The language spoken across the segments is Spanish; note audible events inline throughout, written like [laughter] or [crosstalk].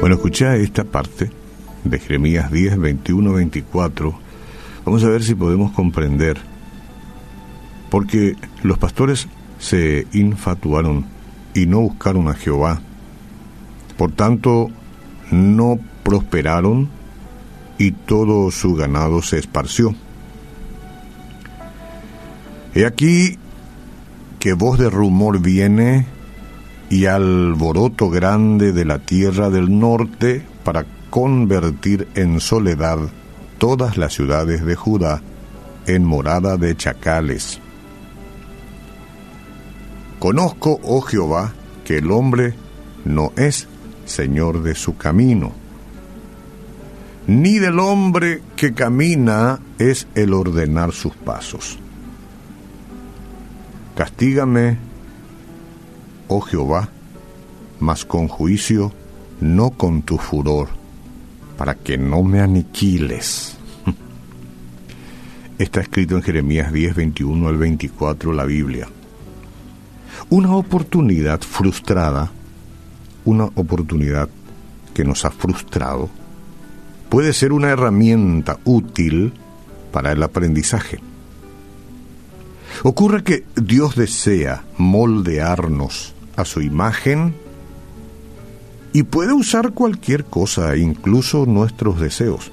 Bueno, escucha esta parte de Jeremías 10, 21, 24. Vamos a ver si podemos comprender. Porque los pastores se infatuaron y no buscaron a Jehová. Por tanto, no prosperaron y todo su ganado se esparció. He aquí que voz de rumor viene y alboroto grande de la tierra del norte para convertir en soledad todas las ciudades de Judá en morada de chacales. Conozco, oh Jehová, que el hombre no es señor de su camino, ni del hombre que camina es el ordenar sus pasos. Castígame, oh Jehová, mas con juicio, no con tu furor, para que no me aniquiles. [laughs] Está escrito en Jeremías 10, 21 al 24 la Biblia. Una oportunidad frustrada, una oportunidad que nos ha frustrado, puede ser una herramienta útil para el aprendizaje. Ocurre que Dios desea moldearnos a su imagen y puede usar cualquier cosa, incluso nuestros deseos.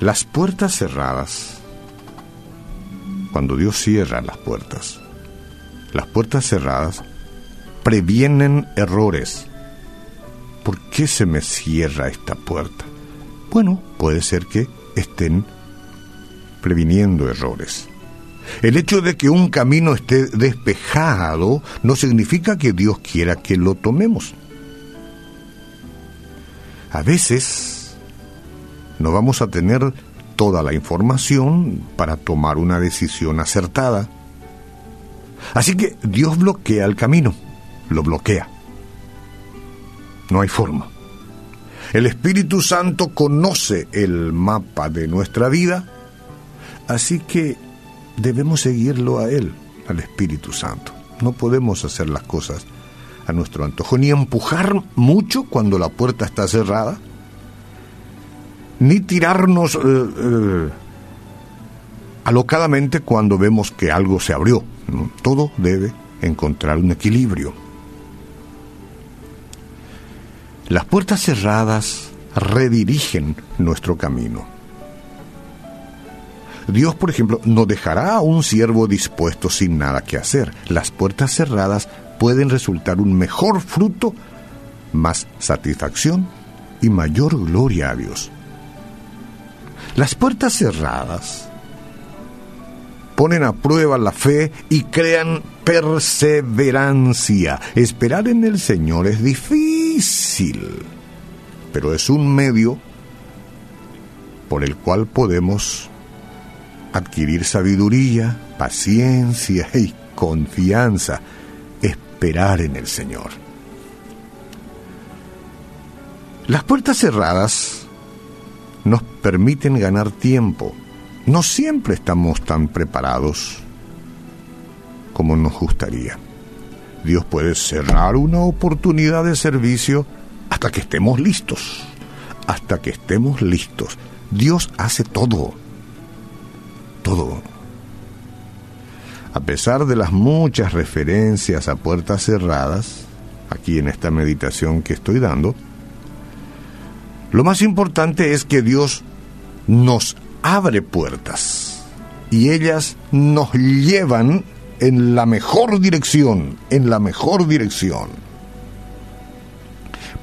Las puertas cerradas, cuando Dios cierra las puertas, las puertas cerradas previenen errores. ¿Por qué se me cierra esta puerta? Bueno, puede ser que estén previniendo errores. El hecho de que un camino esté despejado no significa que Dios quiera que lo tomemos. A veces no vamos a tener toda la información para tomar una decisión acertada. Así que Dios bloquea el camino, lo bloquea. No hay forma. El Espíritu Santo conoce el mapa de nuestra vida, así que debemos seguirlo a Él, al Espíritu Santo. No podemos hacer las cosas a nuestro antojo, ni empujar mucho cuando la puerta está cerrada, ni tirarnos eh, eh, alocadamente cuando vemos que algo se abrió. Todo debe encontrar un equilibrio. Las puertas cerradas redirigen nuestro camino. Dios, por ejemplo, no dejará a un siervo dispuesto sin nada que hacer. Las puertas cerradas pueden resultar un mejor fruto, más satisfacción y mayor gloria a Dios. Las puertas cerradas ponen a prueba la fe y crean perseverancia. Esperar en el Señor es difícil, pero es un medio por el cual podemos adquirir sabiduría, paciencia y confianza, esperar en el Señor. Las puertas cerradas nos permiten ganar tiempo. No siempre estamos tan preparados como nos gustaría. Dios puede cerrar una oportunidad de servicio hasta que estemos listos. Hasta que estemos listos. Dios hace todo todo. A pesar de las muchas referencias a puertas cerradas, aquí en esta meditación que estoy dando, lo más importante es que Dios nos abre puertas y ellas nos llevan en la mejor dirección, en la mejor dirección.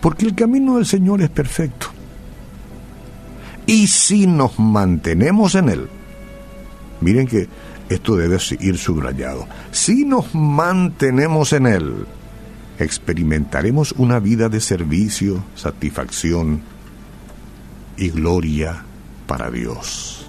Porque el camino del Señor es perfecto. Y si nos mantenemos en Él, Miren que esto debe ir subrayado. Si nos mantenemos en Él, experimentaremos una vida de servicio, satisfacción y gloria para Dios.